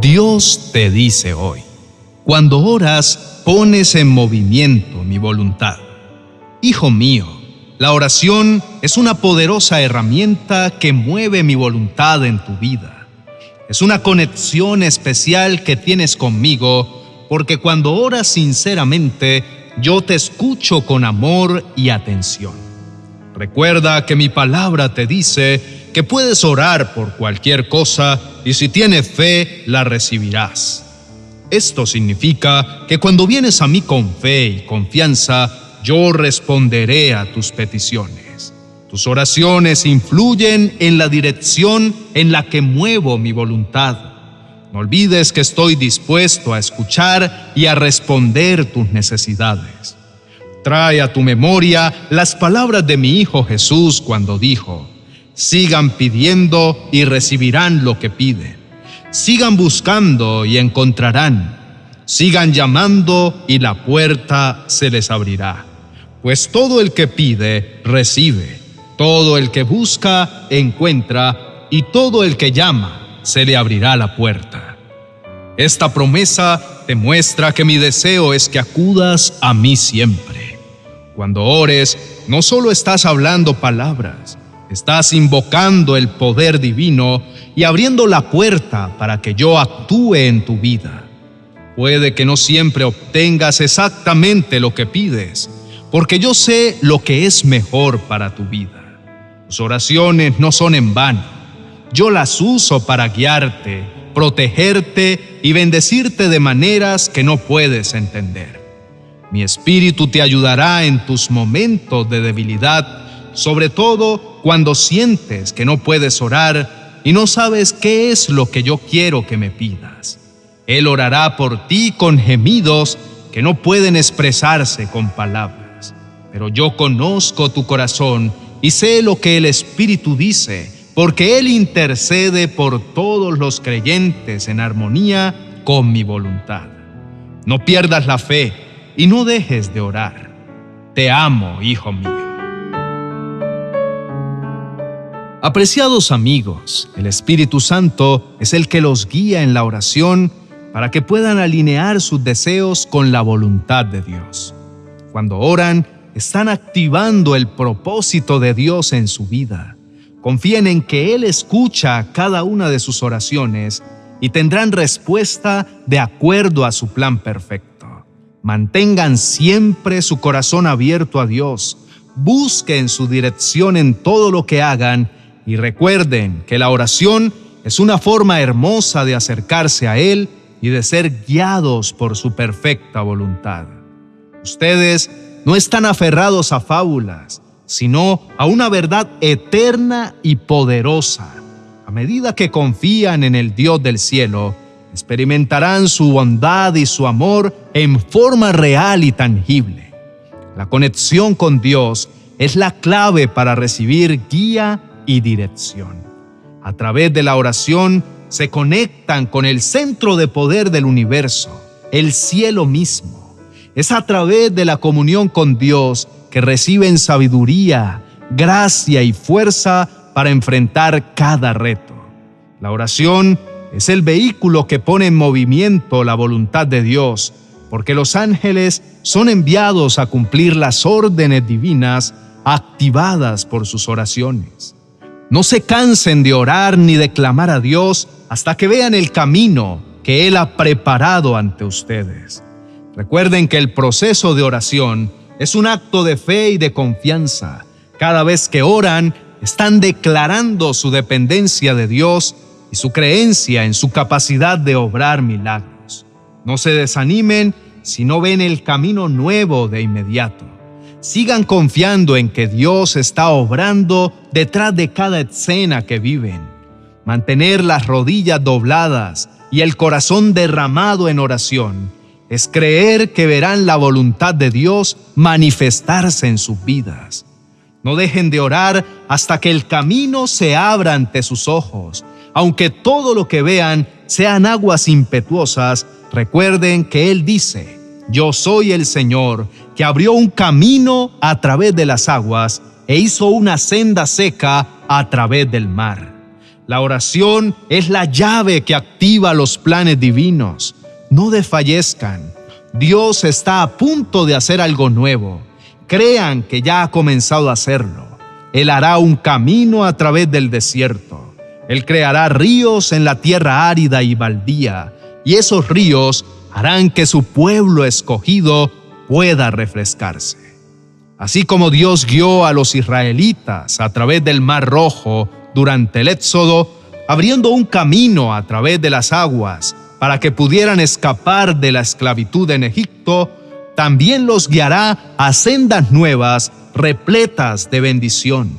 Dios te dice hoy, cuando oras, pones en movimiento mi voluntad. Hijo mío, la oración es una poderosa herramienta que mueve mi voluntad en tu vida. Es una conexión especial que tienes conmigo porque cuando oras sinceramente, yo te escucho con amor y atención. Recuerda que mi palabra te dice que puedes orar por cualquier cosa y si tienes fe, la recibirás. Esto significa que cuando vienes a mí con fe y confianza, yo responderé a tus peticiones. Tus oraciones influyen en la dirección en la que muevo mi voluntad. No olvides que estoy dispuesto a escuchar y a responder tus necesidades. Trae a tu memoria las palabras de mi Hijo Jesús cuando dijo, Sigan pidiendo y recibirán lo que piden. Sigan buscando y encontrarán. Sigan llamando y la puerta se les abrirá. Pues todo el que pide, recibe. Todo el que busca, encuentra. Y todo el que llama, se le abrirá la puerta. Esta promesa demuestra que mi deseo es que acudas a mí siempre. Cuando ores, no solo estás hablando palabras, Estás invocando el poder divino y abriendo la puerta para que yo actúe en tu vida. Puede que no siempre obtengas exactamente lo que pides, porque yo sé lo que es mejor para tu vida. Tus oraciones no son en vano. Yo las uso para guiarte, protegerte y bendecirte de maneras que no puedes entender. Mi espíritu te ayudará en tus momentos de debilidad sobre todo cuando sientes que no puedes orar y no sabes qué es lo que yo quiero que me pidas. Él orará por ti con gemidos que no pueden expresarse con palabras. Pero yo conozco tu corazón y sé lo que el Espíritu dice, porque Él intercede por todos los creyentes en armonía con mi voluntad. No pierdas la fe y no dejes de orar. Te amo, hijo mío. Apreciados amigos, el Espíritu Santo es el que los guía en la oración para que puedan alinear sus deseos con la voluntad de Dios. Cuando oran, están activando el propósito de Dios en su vida. Confíen en que Él escucha cada una de sus oraciones y tendrán respuesta de acuerdo a su plan perfecto. Mantengan siempre su corazón abierto a Dios. Busquen su dirección en todo lo que hagan y recuerden que la oración es una forma hermosa de acercarse a Él y de ser guiados por su perfecta voluntad. Ustedes no están aferrados a fábulas, sino a una verdad eterna y poderosa. A medida que confían en el Dios del cielo, experimentarán su bondad y su amor en forma real y tangible. La conexión con Dios es la clave para recibir guía y dirección. A través de la oración se conectan con el centro de poder del universo, el cielo mismo. Es a través de la comunión con Dios que reciben sabiduría, gracia y fuerza para enfrentar cada reto. La oración es el vehículo que pone en movimiento la voluntad de Dios, porque los ángeles son enviados a cumplir las órdenes divinas activadas por sus oraciones. No se cansen de orar ni de clamar a Dios hasta que vean el camino que Él ha preparado ante ustedes. Recuerden que el proceso de oración es un acto de fe y de confianza. Cada vez que oran, están declarando su dependencia de Dios y su creencia en su capacidad de obrar milagros. No se desanimen si no ven el camino nuevo de inmediato. Sigan confiando en que Dios está obrando detrás de cada escena que viven. Mantener las rodillas dobladas y el corazón derramado en oración es creer que verán la voluntad de Dios manifestarse en sus vidas. No dejen de orar hasta que el camino se abra ante sus ojos. Aunque todo lo que vean sean aguas impetuosas, recuerden que Él dice, yo soy el Señor, que abrió un camino a través de las aguas e hizo una senda seca a través del mar. La oración es la llave que activa los planes divinos. No desfallezcan. Dios está a punto de hacer algo nuevo. Crean que ya ha comenzado a hacerlo. Él hará un camino a través del desierto. Él creará ríos en la tierra árida y baldía, y esos ríos harán que su pueblo escogido pueda refrescarse. Así como Dios guió a los israelitas a través del Mar Rojo durante el Éxodo, abriendo un camino a través de las aguas para que pudieran escapar de la esclavitud en Egipto, también los guiará a sendas nuevas repletas de bendición.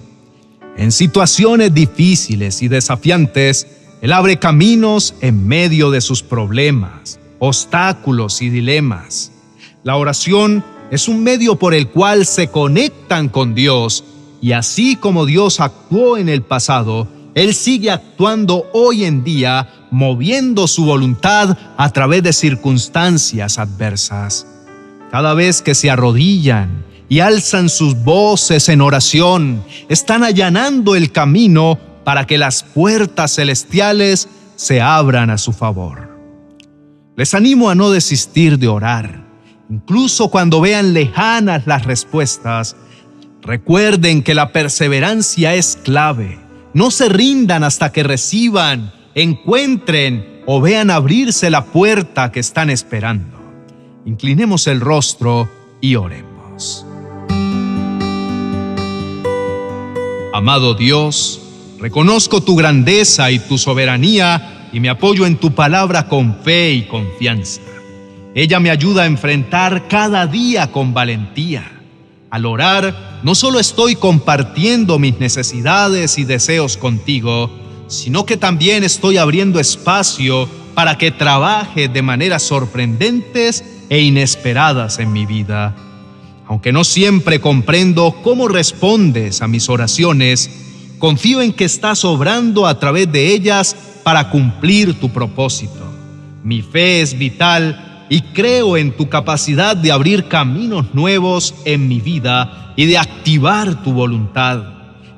En situaciones difíciles y desafiantes, Él abre caminos en medio de sus problemas, obstáculos y dilemas. La oración es un medio por el cual se conectan con Dios y así como Dios actuó en el pasado, Él sigue actuando hoy en día, moviendo su voluntad a través de circunstancias adversas. Cada vez que se arrodillan y alzan sus voces en oración, están allanando el camino para que las puertas celestiales se abran a su favor. Les animo a no desistir de orar Incluso cuando vean lejanas las respuestas, recuerden que la perseverancia es clave. No se rindan hasta que reciban, encuentren o vean abrirse la puerta que están esperando. Inclinemos el rostro y oremos. Amado Dios, reconozco tu grandeza y tu soberanía y me apoyo en tu palabra con fe y confianza. Ella me ayuda a enfrentar cada día con valentía. Al orar, no solo estoy compartiendo mis necesidades y deseos contigo, sino que también estoy abriendo espacio para que trabaje de maneras sorprendentes e inesperadas en mi vida. Aunque no siempre comprendo cómo respondes a mis oraciones, confío en que estás obrando a través de ellas para cumplir tu propósito. Mi fe es vital y creo en tu capacidad de abrir caminos nuevos en mi vida y de activar tu voluntad.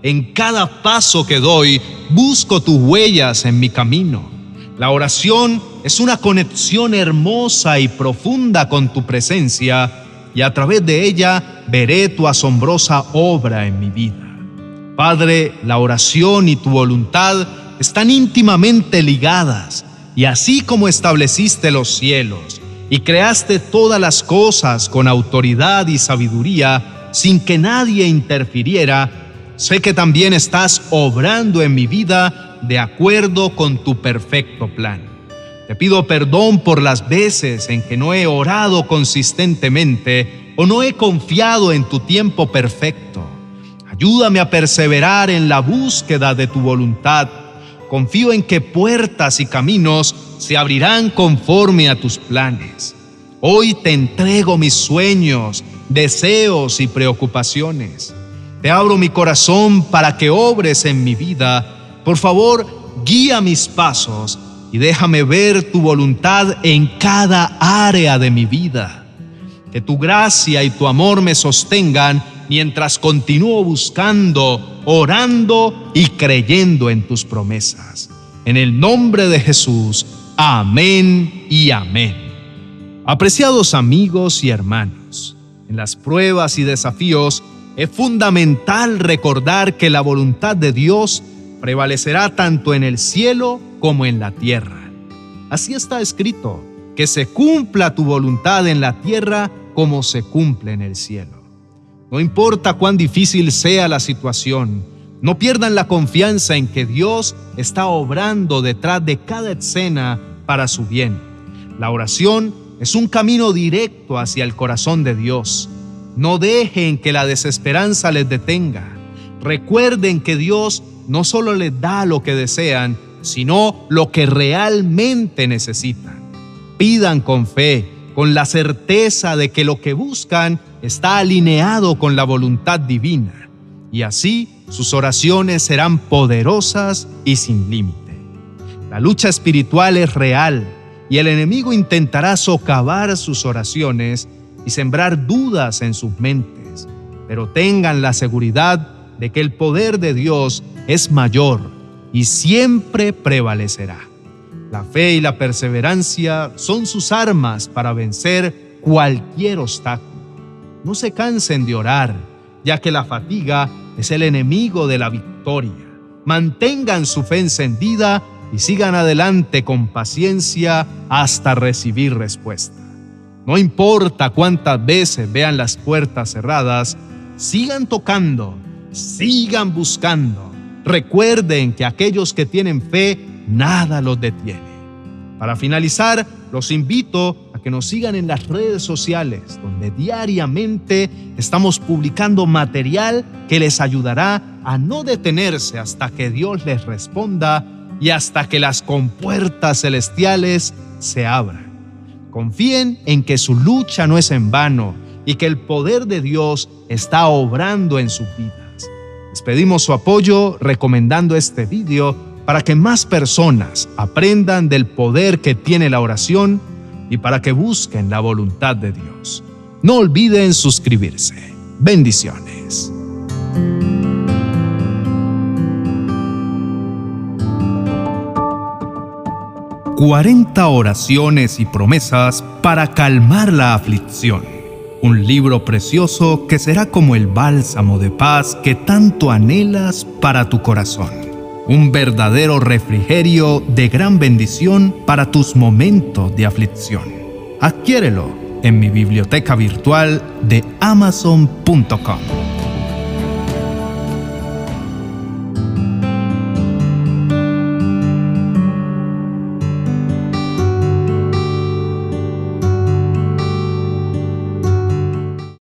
En cada paso que doy, busco tus huellas en mi camino. La oración es una conexión hermosa y profunda con tu presencia y a través de ella veré tu asombrosa obra en mi vida. Padre, la oración y tu voluntad están íntimamente ligadas y así como estableciste los cielos, y creaste todas las cosas con autoridad y sabiduría sin que nadie interfiriera, sé que también estás obrando en mi vida de acuerdo con tu perfecto plan. Te pido perdón por las veces en que no he orado consistentemente o no he confiado en tu tiempo perfecto. Ayúdame a perseverar en la búsqueda de tu voluntad. Confío en que puertas y caminos se abrirán conforme a tus planes. Hoy te entrego mis sueños, deseos y preocupaciones. Te abro mi corazón para que obres en mi vida. Por favor, guía mis pasos y déjame ver tu voluntad en cada área de mi vida. Que tu gracia y tu amor me sostengan mientras continúo buscando, orando y creyendo en tus promesas. En el nombre de Jesús, Amén y amén. Apreciados amigos y hermanos, en las pruebas y desafíos es fundamental recordar que la voluntad de Dios prevalecerá tanto en el cielo como en la tierra. Así está escrito, que se cumpla tu voluntad en la tierra como se cumple en el cielo. No importa cuán difícil sea la situación, no pierdan la confianza en que Dios está obrando detrás de cada escena para su bien. La oración es un camino directo hacia el corazón de Dios. No dejen que la desesperanza les detenga. Recuerden que Dios no solo les da lo que desean, sino lo que realmente necesitan. Pidan con fe, con la certeza de que lo que buscan está alineado con la voluntad divina y así sus oraciones serán poderosas y sin límite. La lucha espiritual es real y el enemigo intentará socavar sus oraciones y sembrar dudas en sus mentes, pero tengan la seguridad de que el poder de Dios es mayor y siempre prevalecerá. La fe y la perseverancia son sus armas para vencer cualquier obstáculo. No se cansen de orar, ya que la fatiga es el enemigo de la victoria. Mantengan su fe encendida y sigan adelante con paciencia hasta recibir respuesta. No importa cuántas veces vean las puertas cerradas, sigan tocando, sigan buscando. Recuerden que aquellos que tienen fe, nada los detiene. Para finalizar, los invito que nos sigan en las redes sociales, donde diariamente estamos publicando material que les ayudará a no detenerse hasta que Dios les responda y hasta que las compuertas celestiales se abran. Confíen en que su lucha no es en vano y que el poder de Dios está obrando en sus vidas. Les pedimos su apoyo recomendando este video para que más personas aprendan del poder que tiene la oración y para que busquen la voluntad de Dios. No olviden suscribirse. Bendiciones. «40 oraciones y promesas para calmar la aflicción. Un libro precioso que será como el bálsamo de paz que tanto anhelas para tu corazón. Un verdadero refrigerio de gran bendición para tus momentos de aflicción. Adquiérelo en mi biblioteca virtual de amazon.com.